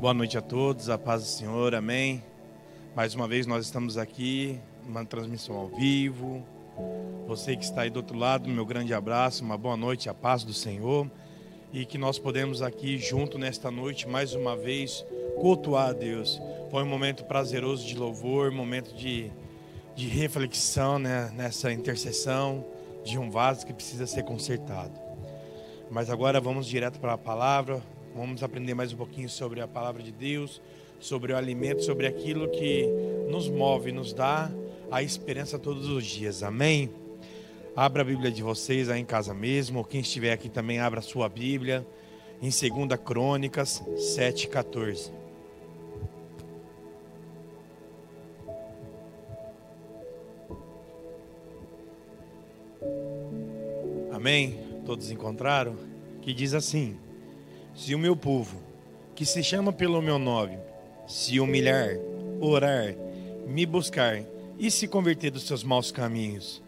Boa noite a todos, a paz do Senhor, amém. Mais uma vez nós estamos aqui, uma transmissão ao vivo. Você que está aí do outro lado, meu grande abraço, uma boa noite, a paz do Senhor. E que nós podemos aqui junto nesta noite, mais uma vez, cultuar a Deus. Foi um momento prazeroso de louvor, momento de, de reflexão né, nessa intercessão de um vaso que precisa ser consertado. Mas agora vamos direto para a palavra, Vamos aprender mais um pouquinho sobre a palavra de Deus, sobre o alimento, sobre aquilo que nos move, nos dá a esperança todos os dias. Amém? Abra a Bíblia de vocês aí em casa mesmo, ou quem estiver aqui também abra a sua Bíblia em 2 Crônicas 7:14. Amém? Todos encontraram? Que diz assim: se o meu povo, que se chama pelo meu nome, se humilhar, orar, me buscar e se converter dos seus maus caminhos,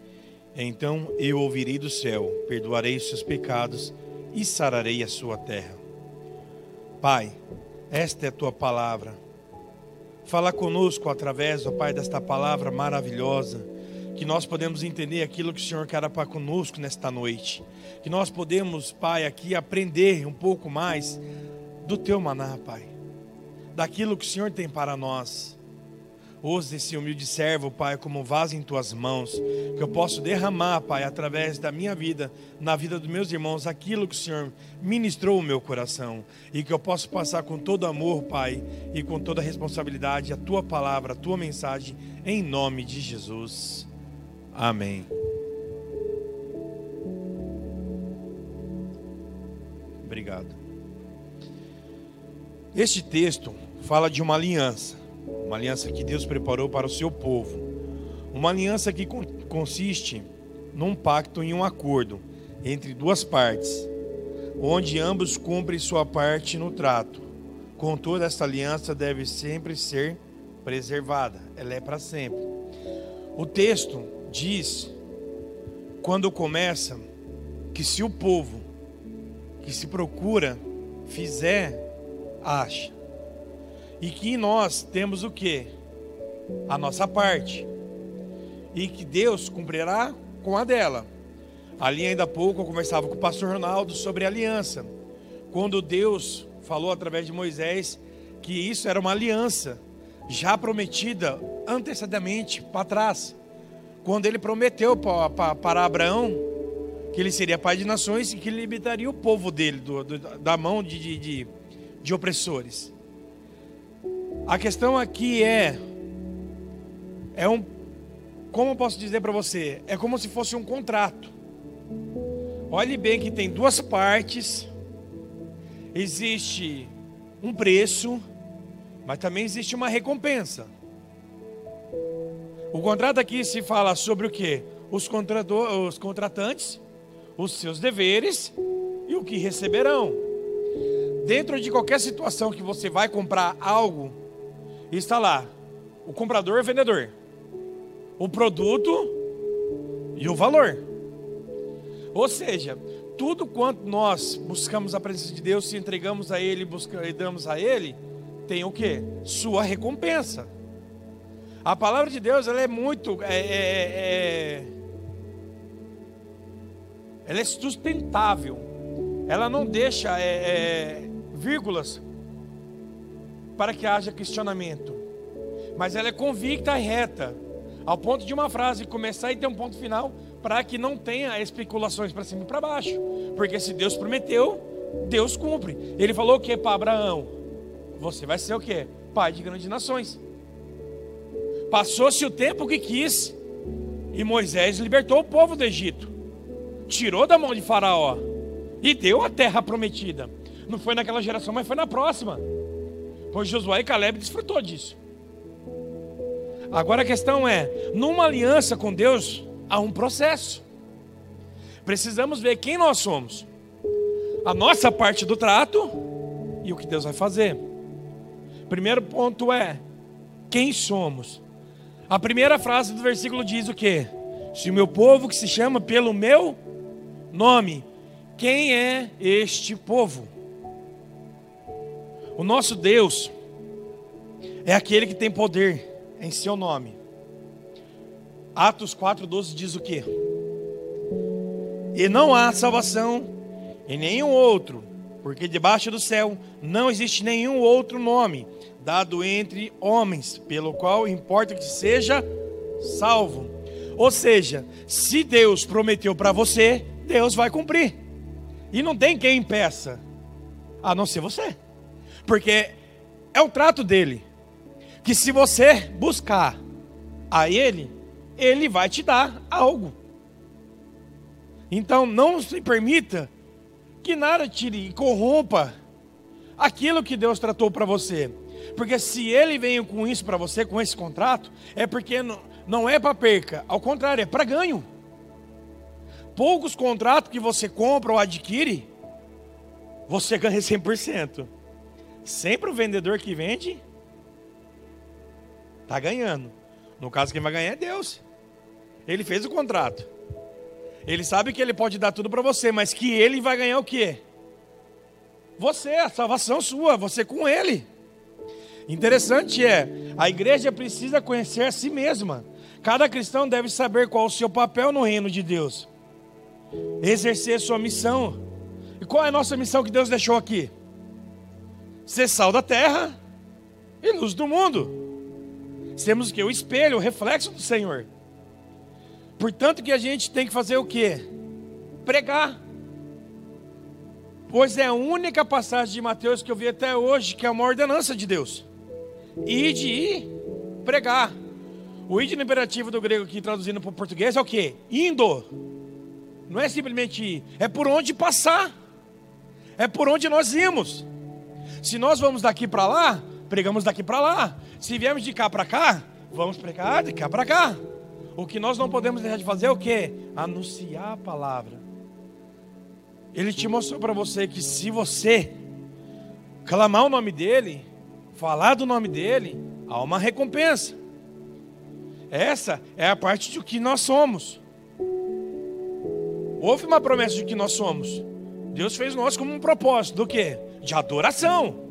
então eu ouvirei do céu, perdoarei os seus pecados e sararei a sua terra. Pai, esta é a tua palavra. Fala conosco através, ó Pai, desta palavra maravilhosa que nós podemos entender aquilo que o Senhor quer para conosco nesta noite. Que nós podemos, Pai, aqui aprender um pouco mais do teu maná, Pai. Daquilo que o Senhor tem para nós. Use esse humilde servo, Pai, como vaso em tuas mãos, que eu posso derramar, Pai, através da minha vida, na vida dos meus irmãos, aquilo que o Senhor ministrou o meu coração, e que eu possa passar com todo amor, Pai, e com toda responsabilidade a tua palavra, a tua mensagem, em nome de Jesus. Amém. Obrigado. Este texto fala de uma aliança, uma aliança que Deus preparou para o seu povo. Uma aliança que consiste num pacto e um acordo entre duas partes, onde ambos cumprem sua parte no trato. Contudo, esta aliança deve sempre ser preservada, ela é para sempre. O texto diz, quando começa, que se o povo que se procura fizer, acha. E que nós temos o que? A nossa parte. E que Deus cumprirá com a dela. Ali ainda há pouco eu conversava com o pastor Ronaldo sobre aliança. Quando Deus falou através de Moisés que isso era uma aliança já prometida antecedamente para trás quando ele prometeu para Abraão que ele seria pai de nações e que ele libertaria o povo dele do, do, da mão de, de, de, de opressores. A questão aqui é é um como eu posso dizer para você, é como se fosse um contrato. Olhe bem que tem duas partes. Existe um preço, mas também existe uma recompensa. O contrato aqui se fala sobre o que? Os, os contratantes, os seus deveres e o que receberão. Dentro de qualquer situação que você vai comprar algo, está lá o comprador e o vendedor, o produto e o valor. Ou seja, tudo quanto nós buscamos a presença de Deus, se entregamos a Ele e damos a Ele, tem o que? Sua recompensa. A palavra de Deus ela é muito. É, é, é, ela é sustentável. Ela não deixa é, é, vírgulas para que haja questionamento. Mas ela é convicta e reta. Ao ponto de uma frase começar e ter um ponto final, para que não tenha especulações para cima e para baixo. Porque se Deus prometeu, Deus cumpre. Ele falou o que para Abraão? Você vai ser o que? Pai de grandes nações. Passou-se o tempo que quis, e Moisés libertou o povo do Egito, tirou da mão de Faraó e deu a terra prometida. Não foi naquela geração, mas foi na próxima. Pois Josué e Caleb desfrutou disso. Agora a questão é: numa aliança com Deus, há um processo. Precisamos ver quem nós somos, a nossa parte do trato e o que Deus vai fazer. Primeiro ponto é: quem somos? A primeira frase do versículo diz o que? Se o meu povo que se chama pelo meu nome, quem é este povo? O nosso Deus é aquele que tem poder em seu nome. Atos 4,12 diz o quê? E não há salvação em nenhum outro, porque debaixo do céu não existe nenhum outro nome dado entre homens, pelo qual importa que seja salvo. Ou seja, se Deus prometeu para você, Deus vai cumprir. E não tem quem impeça, a não ser você. Porque é o trato dele. Que se você buscar a ele, ele vai te dar algo. Então não se permita que nada tire e corrompa aquilo que Deus tratou para você. Porque se ele veio com isso para você, com esse contrato, é porque não, não é para perca, ao contrário, é para ganho. Poucos contratos que você compra ou adquire, você ganha 100%. Sempre o vendedor que vende está ganhando. No caso, quem vai ganhar é Deus. Ele fez o contrato. Ele sabe que ele pode dar tudo para você, mas que ele vai ganhar o quê? Você, a salvação sua, você com ele. Interessante é, a igreja precisa conhecer a si mesma. Cada cristão deve saber qual o seu papel no reino de Deus. Exercer sua missão. E qual é a nossa missão que Deus deixou aqui? Ser sal da terra e luz do mundo. Temos que? O espelho, o reflexo do Senhor. Portanto que a gente tem que fazer o quê? Pregar. Pois é a única passagem de Mateus que eu vi até hoje que é uma ordenança de Deus. E ir pregar. O id no imperativo do grego aqui traduzindo para o português é o que? Indo. Não é simplesmente ir, é por onde passar. É por onde nós irmos. Se nós vamos daqui para lá, pregamos daqui para lá. Se viemos de cá para cá, vamos pregar de cá para cá. O que nós não podemos deixar de fazer é o que? Anunciar a palavra. Ele te mostrou para você que se você clamar o nome dele, falar do nome dele, há uma recompensa. Essa é a parte de que nós somos. Houve uma promessa de que nós somos. Deus fez nós como um propósito do que? De adoração.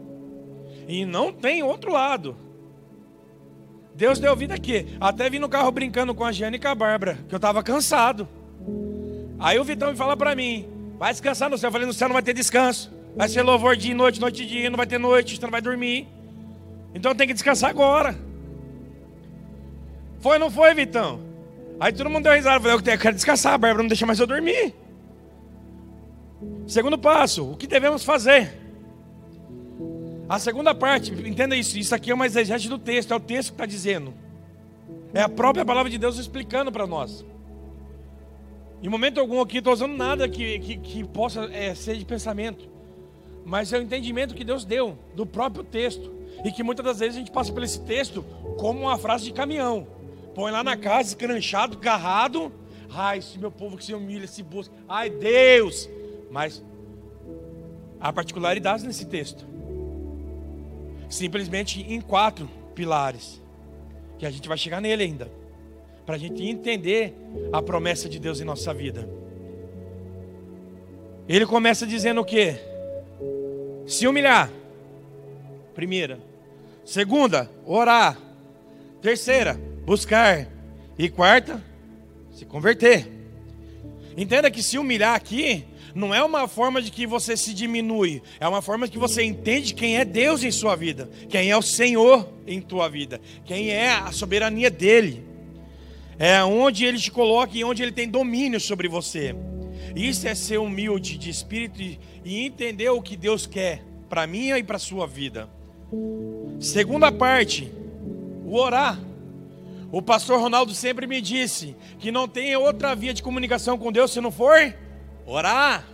E não tem outro lado. Deus deu vida aqui. Até vim no carro brincando com a Giane e com a Bárbara, que eu estava cansado. Aí o Vitão me fala para mim: vai descansar no céu. Eu falei: no céu não vai ter descanso. Vai ser louvor dia e noite, noite e dia, não vai ter noite, você não vai dormir. Então tem que descansar agora. Foi ou não foi, Vitão? Aí todo mundo deu risada. Eu falei, eu quero descansar, Bárbara não deixa mais eu dormir. Segundo passo, o que devemos fazer? A segunda parte, entenda isso, isso aqui é uma exegese do texto, é o texto que está dizendo. É a própria palavra de Deus explicando para nós. Em momento algum aqui, estou usando nada que, que, que possa é, ser de pensamento. Mas é o entendimento que Deus deu do próprio texto. E que muitas das vezes a gente passa por esse texto como uma frase de caminhão. Põe lá na casa, escranchado, garrado. Ai, esse meu povo que se humilha, se busca. Ai, Deus! Mas há particularidades nesse texto. Simplesmente em quatro pilares. Que a gente vai chegar nele ainda. Para a gente entender a promessa de Deus em nossa vida. Ele começa dizendo o quê? Se humilhar. Primeira. Segunda, orar. Terceira, buscar. E quarta, se converter. Entenda que se humilhar aqui não é uma forma de que você se diminui, é uma forma de que você entende quem é Deus em sua vida, quem é o Senhor em tua vida, quem é a soberania dele. É onde ele te coloca e onde ele tem domínio sobre você. Isso é ser humilde de espírito e entender o que Deus quer para minha e para sua vida. Segunda parte, o orar. O pastor Ronaldo sempre me disse que não tem outra via de comunicação com Deus se não for orar.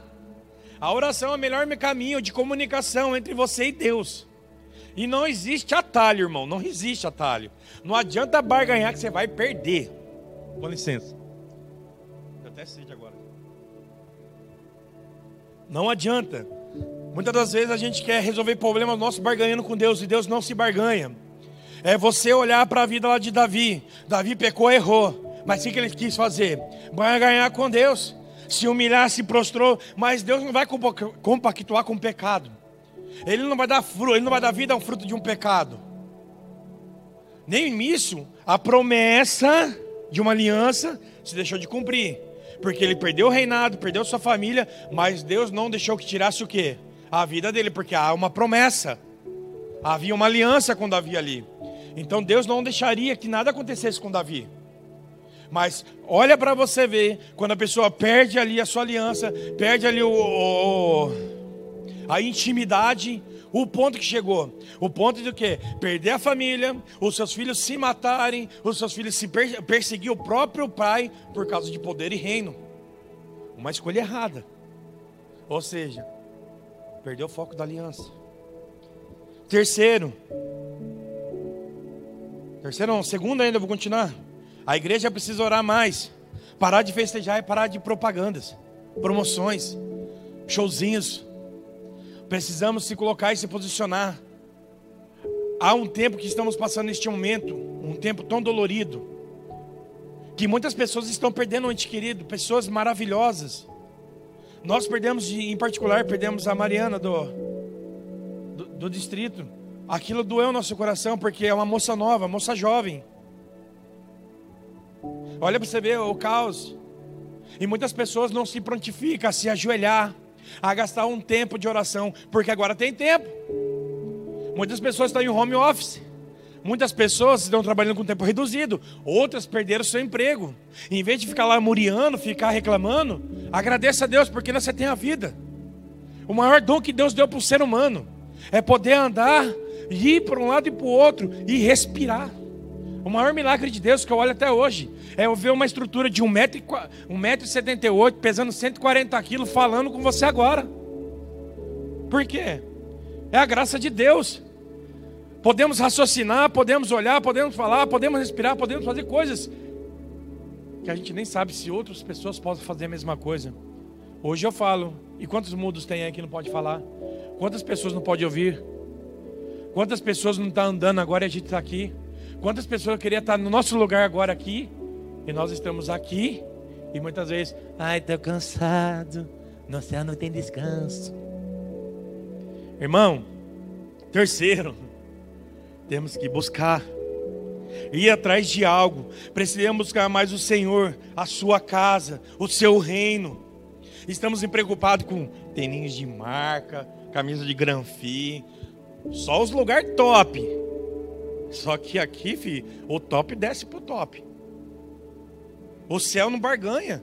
A oração é o melhor caminho de comunicação entre você e Deus. E não existe atalho, irmão. Não existe atalho. Não adianta barganhar que você vai perder. Com licença. Eu até sede agora. Não adianta. Muitas das vezes a gente quer resolver problemas nossos barganhando com Deus e Deus não se barganha. É você olhar para a vida lá de Davi. Davi pecou, errou. Mas o que ele quis fazer? Barganhar com Deus. Se humilhar, se prostrou. Mas Deus não vai compactuar com o pecado. Ele não vai dar fruto, ele não vai dar vida a um fruto de um pecado. Nem isso, a promessa de uma aliança se deixou de cumprir. Porque ele perdeu o reinado, perdeu sua família, mas Deus não deixou que tirasse o quê? A vida dele, porque há uma promessa. Havia uma aliança com Davi ali. Então Deus não deixaria que nada acontecesse com Davi. Mas olha para você ver, quando a pessoa perde ali a sua aliança, perde ali o, o, a intimidade, o ponto que chegou. O ponto de quê? Perder a família, os seus filhos se matarem, os seus filhos se per perseguir o próprio pai por causa de poder e reino. Uma escolha errada. Ou seja, perdeu o foco da aliança. Terceiro. Terceiro não, segundo ainda, vou continuar. A igreja precisa orar mais. Parar de festejar e parar de propagandas, promoções, showzinhos. Precisamos se colocar e se posicionar. Há um tempo que estamos passando neste momento, um tempo tão dolorido, que muitas pessoas estão perdendo o ente querido, pessoas maravilhosas. Nós perdemos, em particular, perdemos a Mariana do, do, do distrito. Aquilo doeu nosso coração, porque é uma moça nova, moça jovem. Olha para você ver o caos. E muitas pessoas não se prontificam a se ajoelhar, a gastar um tempo de oração, porque agora tem tempo. Muitas pessoas estão em home office. Muitas pessoas estão trabalhando com tempo reduzido, outras perderam seu emprego. Em vez de ficar lá muriando, ficar reclamando, agradeça a Deus porque você tem a vida. O maior dom que Deus deu para o ser humano é poder andar, ir para um lado e para o outro e respirar. O maior milagre de Deus que eu olho até hoje é eu ver uma estrutura de 1,78m, pesando 140 quilos, falando com você agora. Por quê? É a graça de Deus. Podemos raciocinar, podemos olhar, podemos falar, podemos respirar, podemos fazer coisas que a gente nem sabe se outras pessoas podem fazer a mesma coisa. Hoje eu falo, e quantos mudos tem aí que não pode falar? Quantas pessoas não pode ouvir? Quantas pessoas não estão tá andando agora e a gente está aqui? Quantas pessoas queriam estar no nosso lugar agora aqui? E nós estamos aqui e muitas vezes, ai, estou cansado. No céu não tem descanso. Irmão, terceiro, temos que buscar ir atrás de algo. Precisamos buscar mais o Senhor, a sua casa, o seu reino. Estamos preocupados com tênis de marca, camisa de granfi, só os lugares top. Só que aqui, filho, o top desce pro top. O céu não barganha.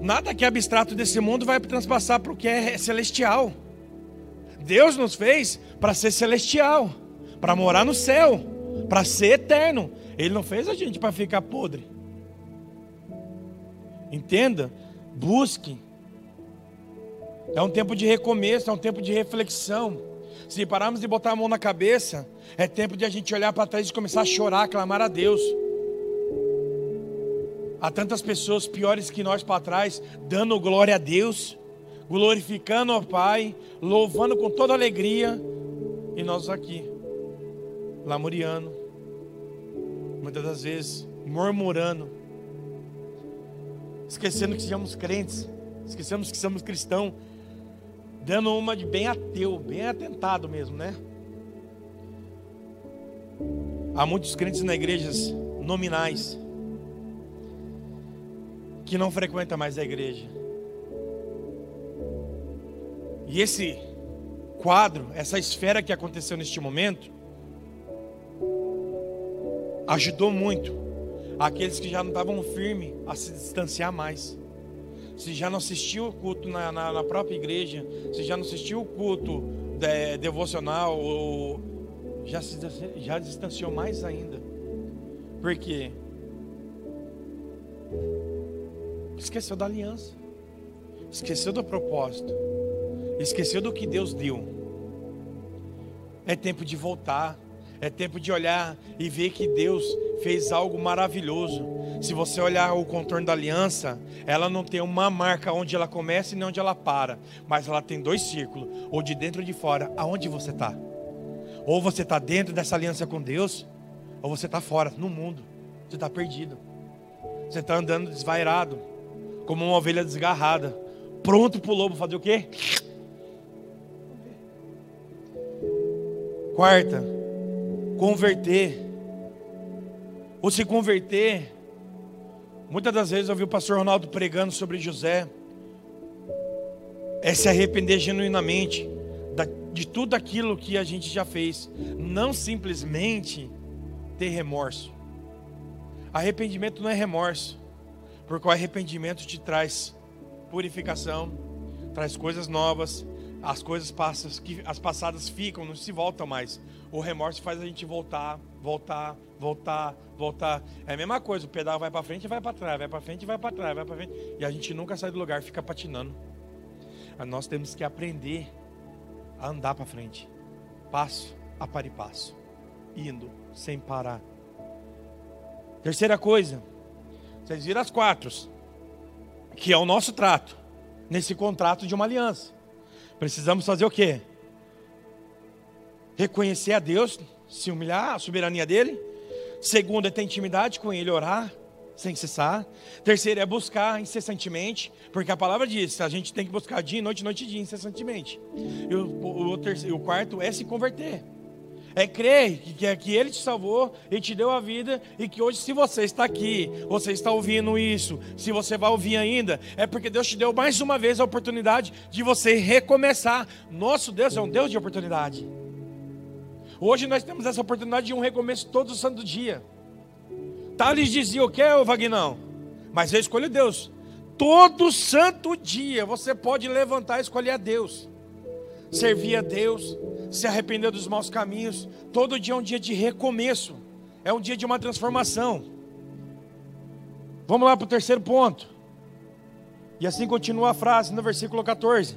Nada que é abstrato desse mundo vai transpassar para o que é celestial. Deus nos fez para ser celestial, para morar no céu, para ser eterno. Ele não fez a gente para ficar podre. Entenda, busque. É um tempo de recomeço, é um tempo de reflexão. Se pararmos de botar a mão na cabeça, é tempo de a gente olhar para trás e começar a chorar, clamar a Deus. Há tantas pessoas piores que nós para trás, dando glória a Deus, glorificando ao Pai, louvando com toda alegria, e nós aqui, lamuriando, muitas das vezes murmurando, esquecendo que somos crentes, esquecemos que somos cristãos, dando uma de bem ateu, bem atentado mesmo, né? Há muitos crentes na igrejas nominais que não frequentam mais a igreja. E esse quadro, essa esfera que aconteceu neste momento, ajudou muito aqueles que já não estavam firmes a se distanciar mais se já não assistiu o culto na, na, na própria igreja, se já não assistiu o culto de, devocional, ou já se já distanciou mais ainda. Por quê? Esqueceu da aliança, esqueceu do propósito, esqueceu do que Deus deu. É tempo de voltar, é tempo de olhar e ver que Deus fez algo maravilhoso. Se você olhar o contorno da aliança, ela não tem uma marca onde ela começa e nem onde ela para, mas ela tem dois círculos, ou de dentro ou de fora. Aonde você está? Ou você está dentro dessa aliança com Deus, ou você está fora, no mundo. Você está perdido. Você está andando desvairado, como uma ovelha desgarrada, pronto para o lobo fazer o quê? Quarta, converter. Ou se converter. Muitas das vezes eu vi o pastor Ronaldo pregando sobre José. É se arrepender genuinamente de tudo aquilo que a gente já fez. Não simplesmente ter remorso. Arrependimento não é remorso. Porque o arrependimento te traz purificação, traz coisas novas, as coisas passas, que as passadas ficam, não se voltam mais. O remorso faz a gente voltar, voltar, voltar, voltar. É a mesma coisa, o pedal vai para frente e vai para trás, vai para frente e vai para trás, vai para frente, e a gente nunca sai do lugar, fica patinando. Nós temos que aprender a andar para frente, passo a par e passo, indo sem parar. Terceira coisa, vocês viram as quatro, que é o nosso trato, nesse contrato de uma aliança. Precisamos fazer o quê? Reconhecer a Deus, se humilhar, a soberania dele. Segundo, é ter intimidade com Ele, orar sem cessar. Terceiro, é buscar incessantemente, porque a palavra diz: a gente tem que buscar dia, noite, noite e dia, incessantemente. E o, o, o, terceiro, o quarto é se converter. É crer que, que, Ele te salvou e te deu a vida, e que hoje, se você está aqui, você está ouvindo isso, se você vai ouvir ainda, é porque Deus te deu mais uma vez a oportunidade de você recomeçar. Nosso Deus é um Deus de oportunidade. Hoje nós temos essa oportunidade de um recomeço todo santo dia. Tales dizia o que, Vagnão? Mas eu escolho Deus. Todo santo dia você pode levantar e escolher a Deus. Servir a Deus, se arrepender dos maus caminhos. Todo dia é um dia de recomeço. É um dia de uma transformação. Vamos lá para o terceiro ponto. E assim continua a frase no versículo 14.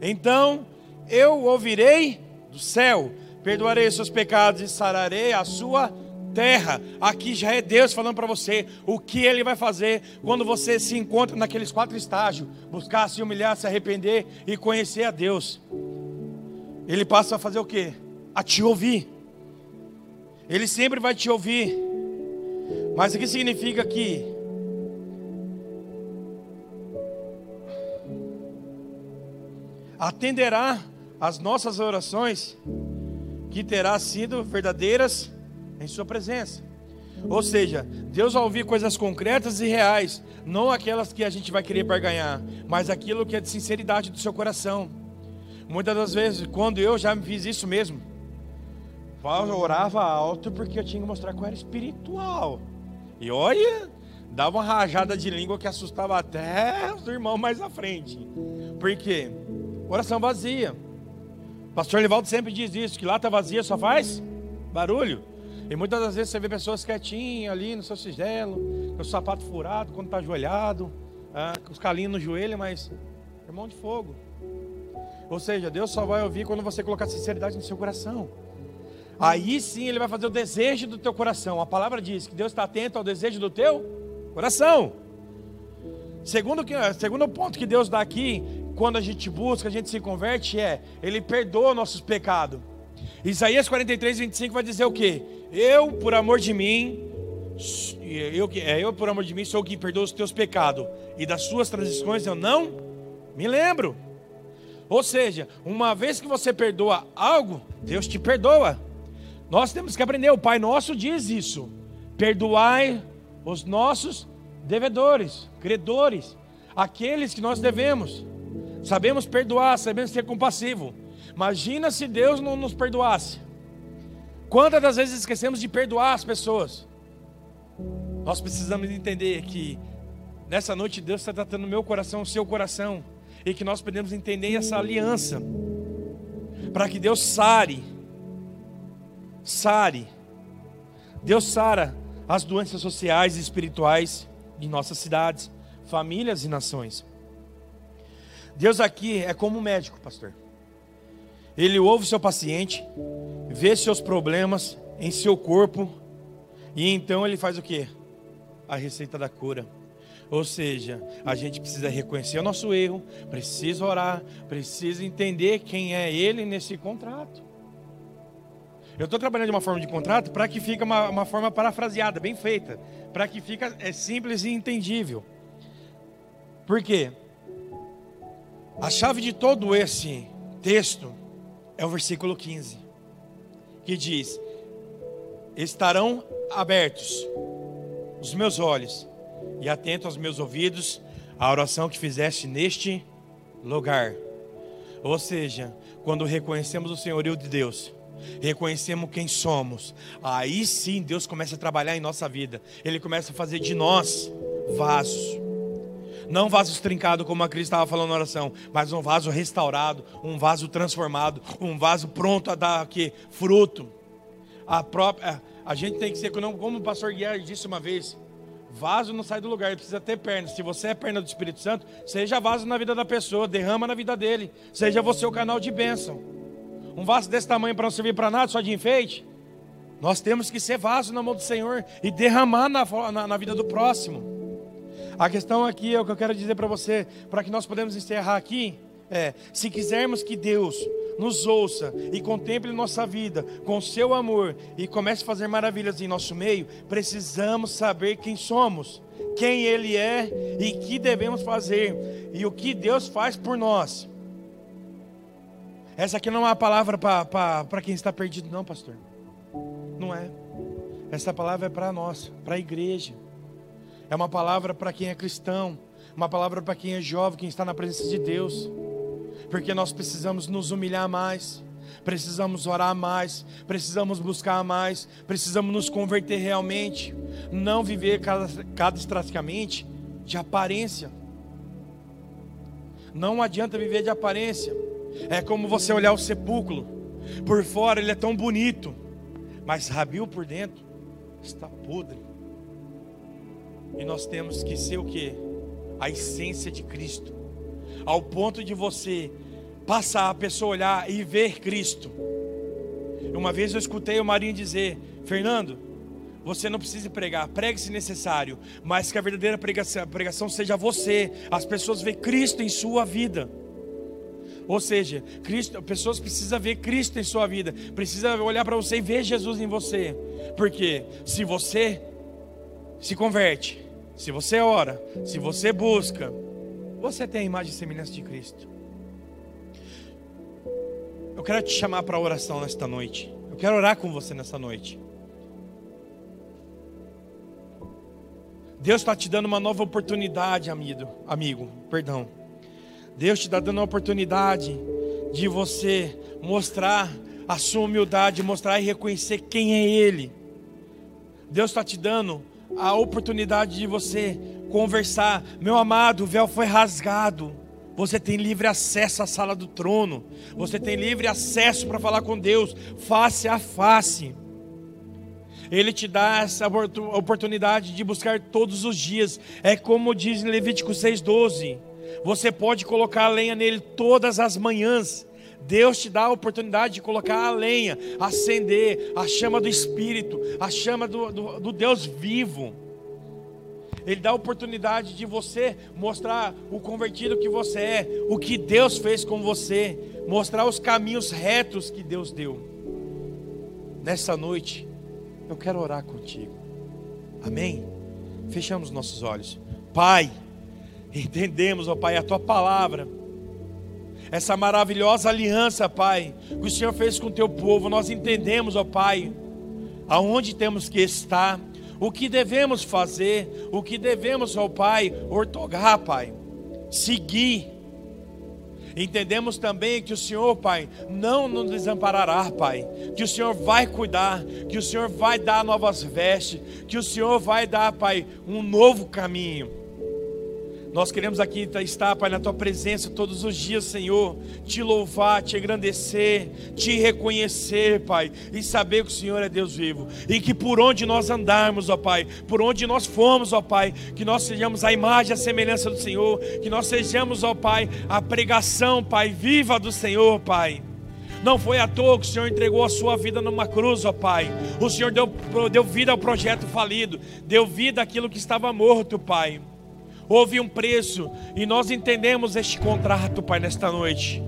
Então eu ouvirei do céu, perdoarei os seus pecados e sararei a sua terra. Aqui já é Deus falando para você o que Ele vai fazer quando você se encontra naqueles quatro estágios: buscar, se humilhar, se arrepender e conhecer a Deus. Ele passa a fazer o que? A te ouvir. Ele sempre vai te ouvir. Mas o que significa que atenderá as nossas orações que terá sido verdadeiras em Sua presença. Ou seja, Deus vai ouvir coisas concretas e reais, não aquelas que a gente vai querer barganhar, mas aquilo que é de sinceridade do seu coração. Muitas das vezes, quando eu já fiz isso mesmo, eu orava alto porque eu tinha que mostrar que eu era espiritual. E olha, dava uma rajada de língua que assustava até os irmãos mais à frente. Por quê? Oração vazia. Pastor Livaldo sempre diz isso, que está vazia só faz barulho. E muitas das vezes você vê pessoas quietinhas ali no seu sigelo, com o sapato furado, quando está ajoelhado, ah, com os calinhos no joelho, mas irmão de fogo. Ou seja, Deus só vai ouvir quando você colocar sinceridade no seu coração. Aí sim ele vai fazer o desejo do teu coração. A palavra diz que Deus está atento ao desejo do teu coração. Segundo, que, segundo ponto que Deus dá aqui, quando a gente busca, a gente se converte, é Ele perdoa nossos pecados. Isaías 43, 25 vai dizer o que? Eu, por amor de mim, eu, é, eu, por amor de mim, sou o que perdoa os teus pecados, e das suas transições eu não me lembro. Ou seja, uma vez que você perdoa algo, Deus te perdoa. Nós temos que aprender, o Pai Nosso diz isso: perdoai os nossos devedores, credores, aqueles que nós devemos. Sabemos perdoar, sabemos ser compassivo. Imagina se Deus não nos perdoasse. Quantas das vezes esquecemos de perdoar as pessoas? Nós precisamos entender que nessa noite Deus está tratando meu coração, o seu coração, e que nós podemos entender essa aliança, para que Deus sare, sare, Deus sara as doenças sociais e espirituais de nossas cidades, famílias e nações. Deus aqui é como um médico, pastor. Ele ouve seu paciente, vê seus problemas em seu corpo e então ele faz o que? A receita da cura. Ou seja, a gente precisa reconhecer o nosso erro, precisa orar, precisa entender quem é ele nesse contrato. Eu estou trabalhando de uma forma de contrato para que fique uma, uma, forma parafraseada, bem feita, para que fique é simples e entendível. Por quê? A chave de todo esse texto é o versículo 15. que diz: Estarão abertos os meus olhos e atentos aos meus ouvidos a oração que fizeste neste lugar. Ou seja, quando reconhecemos o senhorio de Deus, reconhecemos quem somos, aí sim Deus começa a trabalhar em nossa vida. Ele começa a fazer de nós vasos. Não vasos trincados, como a Cris estava falando na oração, mas um vaso restaurado, um vaso transformado, um vaso pronto a dar aqui, fruto. A própria, a gente tem que ser, como o pastor Guiar disse uma vez, Vaso não sai do lugar, ele precisa ter perna. Se você é perna do Espírito Santo, seja vaso na vida da pessoa, derrama na vida dele. Seja você o canal de bênção. Um vaso desse tamanho para não servir para nada, só de enfeite. Nós temos que ser vaso na mão do Senhor e derramar na, na, na vida do próximo. A questão aqui é o que eu quero dizer para você, para que nós podemos encerrar aqui, é: se quisermos que Deus nos ouça e contemple nossa vida com seu amor e comece a fazer maravilhas em nosso meio, precisamos saber quem somos, quem Ele é e que devemos fazer e o que Deus faz por nós. Essa aqui não é uma palavra para quem está perdido, não, pastor. Não é. Essa palavra é para nós, para a igreja. É uma palavra para quem é cristão, uma palavra para quem é jovem, quem está na presença de Deus porque nós precisamos nos humilhar mais, precisamos orar mais, precisamos buscar mais, precisamos nos converter realmente, não viver cadastricamente de aparência. Não adianta viver de aparência. É como você olhar o sepulcro. Por fora ele é tão bonito, mas Rabil por dentro está podre. E nós temos que ser o que? A essência de Cristo ao ponto de você passar a pessoa olhar e ver Cristo. Uma vez eu escutei o Marinho dizer: Fernando, você não precisa pregar, pregue se necessário, mas que a verdadeira pregação, pregação seja você, as pessoas ver Cristo em sua vida. Ou seja, Cristo, pessoas precisam ver Cristo em sua vida, precisa olhar para você e ver Jesus em você. Porque se você se converte, se você ora, se você busca, você tem a imagem e semelhança de Cristo. Eu quero te chamar para oração nesta noite. Eu quero orar com você nesta noite. Deus está te dando uma nova oportunidade, amigo, amigo, perdão. Deus te está dando a oportunidade de você mostrar a sua humildade, mostrar e reconhecer quem é Ele. Deus está te dando a oportunidade de você conversar. Meu amado, o véu foi rasgado. Você tem livre acesso à sala do trono. Você tem livre acesso para falar com Deus, face a face. Ele te dá essa oportunidade de buscar todos os dias. É como diz em Levítico 6,12. Você pode colocar a lenha nele todas as manhãs. Deus te dá a oportunidade de colocar a lenha, acender a chama do Espírito, a chama do, do, do Deus vivo. Ele dá a oportunidade de você mostrar o convertido que você é, o que Deus fez com você, mostrar os caminhos retos que Deus deu. Nessa noite, eu quero orar contigo. Amém? Fechamos nossos olhos. Pai, entendemos, ó Pai, a tua palavra. Essa maravilhosa aliança, Pai, que o Senhor fez com o teu povo, nós entendemos, ó Pai, aonde temos que estar, o que devemos fazer, o que devemos, ó Pai, ortogar, Pai, seguir. Entendemos também que o Senhor, Pai, não nos desamparará, Pai. Que o Senhor vai cuidar, que o Senhor vai dar novas vestes, que o Senhor vai dar, Pai, um novo caminho. Nós queremos aqui estar, Pai, na tua presença todos os dias, Senhor, te louvar, te engrandecer, te reconhecer, Pai, e saber que o Senhor é Deus vivo, e que por onde nós andarmos, ó Pai, por onde nós formos, ó Pai, que nós sejamos a imagem e a semelhança do Senhor, que nós sejamos, ó Pai, a pregação, Pai, viva do Senhor, Pai. Não foi à toa que o Senhor entregou a sua vida numa cruz, ó Pai. O Senhor deu, deu vida ao projeto falido, deu vida àquilo que estava morto, Pai houve um preço e nós entendemos este contrato, Pai, nesta noite.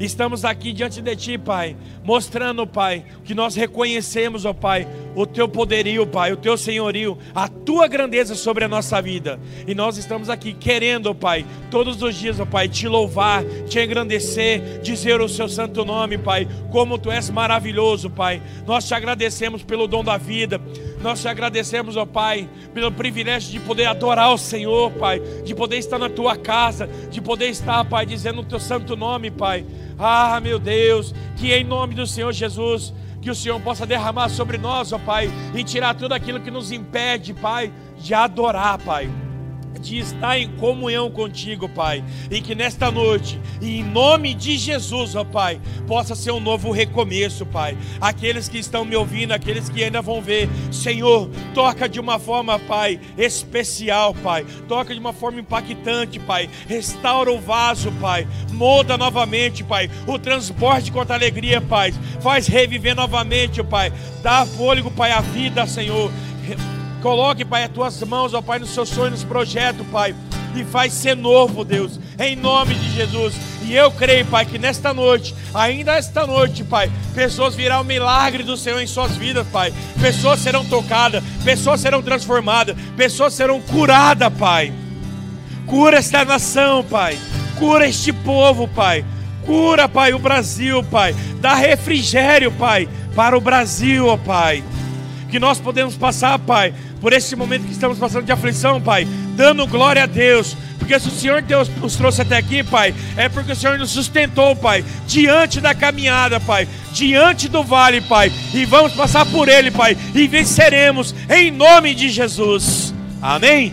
Estamos aqui diante de Ti, Pai, mostrando, Pai, que nós reconhecemos, ó Pai, o Teu poderio, Pai, o Teu senhorio, a Tua grandeza sobre a nossa vida. E nós estamos aqui querendo, ó Pai, todos os dias, ó Pai, Te louvar, Te engrandecer, dizer o Seu santo nome, Pai, como Tu és maravilhoso, Pai. Nós Te agradecemos pelo dom da vida. Nós te agradecemos, ó Pai, pelo privilégio de poder adorar o Senhor, Pai, de poder estar na tua casa, de poder estar, Pai, dizendo o teu santo nome, Pai. Ah, meu Deus, que em nome do Senhor Jesus, que o Senhor possa derramar sobre nós, ó Pai, e tirar tudo aquilo que nos impede, Pai, de adorar, Pai de estar em comunhão contigo, Pai. E que nesta noite, em nome de Jesus, ó Pai, possa ser um novo recomeço, Pai. Aqueles que estão me ouvindo, aqueles que ainda vão ver, Senhor, toca de uma forma, Pai, especial, Pai. Toca de uma forma impactante, Pai. Restaura o vaso, Pai. Molda novamente, Pai. O transporte contra a alegria, Pai. Faz reviver novamente, Pai. Dá fôlego, Pai, a vida, Senhor Coloque, Pai, as tuas mãos, ó Pai, nos seus sonhos, nos projetos, Pai. E faz ser novo, Deus, em nome de Jesus. E eu creio, Pai, que nesta noite, ainda esta noite, Pai, pessoas virão o milagre do Senhor em suas vidas, Pai. Pessoas serão tocadas, pessoas serão transformadas, pessoas serão curadas, Pai. Cura esta nação, Pai. Cura este povo, Pai. Cura, Pai, o Brasil, Pai. Dá refrigério, Pai, para o Brasil, ó Pai. Que nós podemos passar, Pai, por esse momento que estamos passando de aflição, Pai, dando glória a Deus. Porque se o Senhor Deus nos trouxe até aqui, Pai, é porque o Senhor nos sustentou, Pai, diante da caminhada, Pai, diante do vale, Pai, e vamos passar por ele, Pai, e venceremos em nome de Jesus. Amém.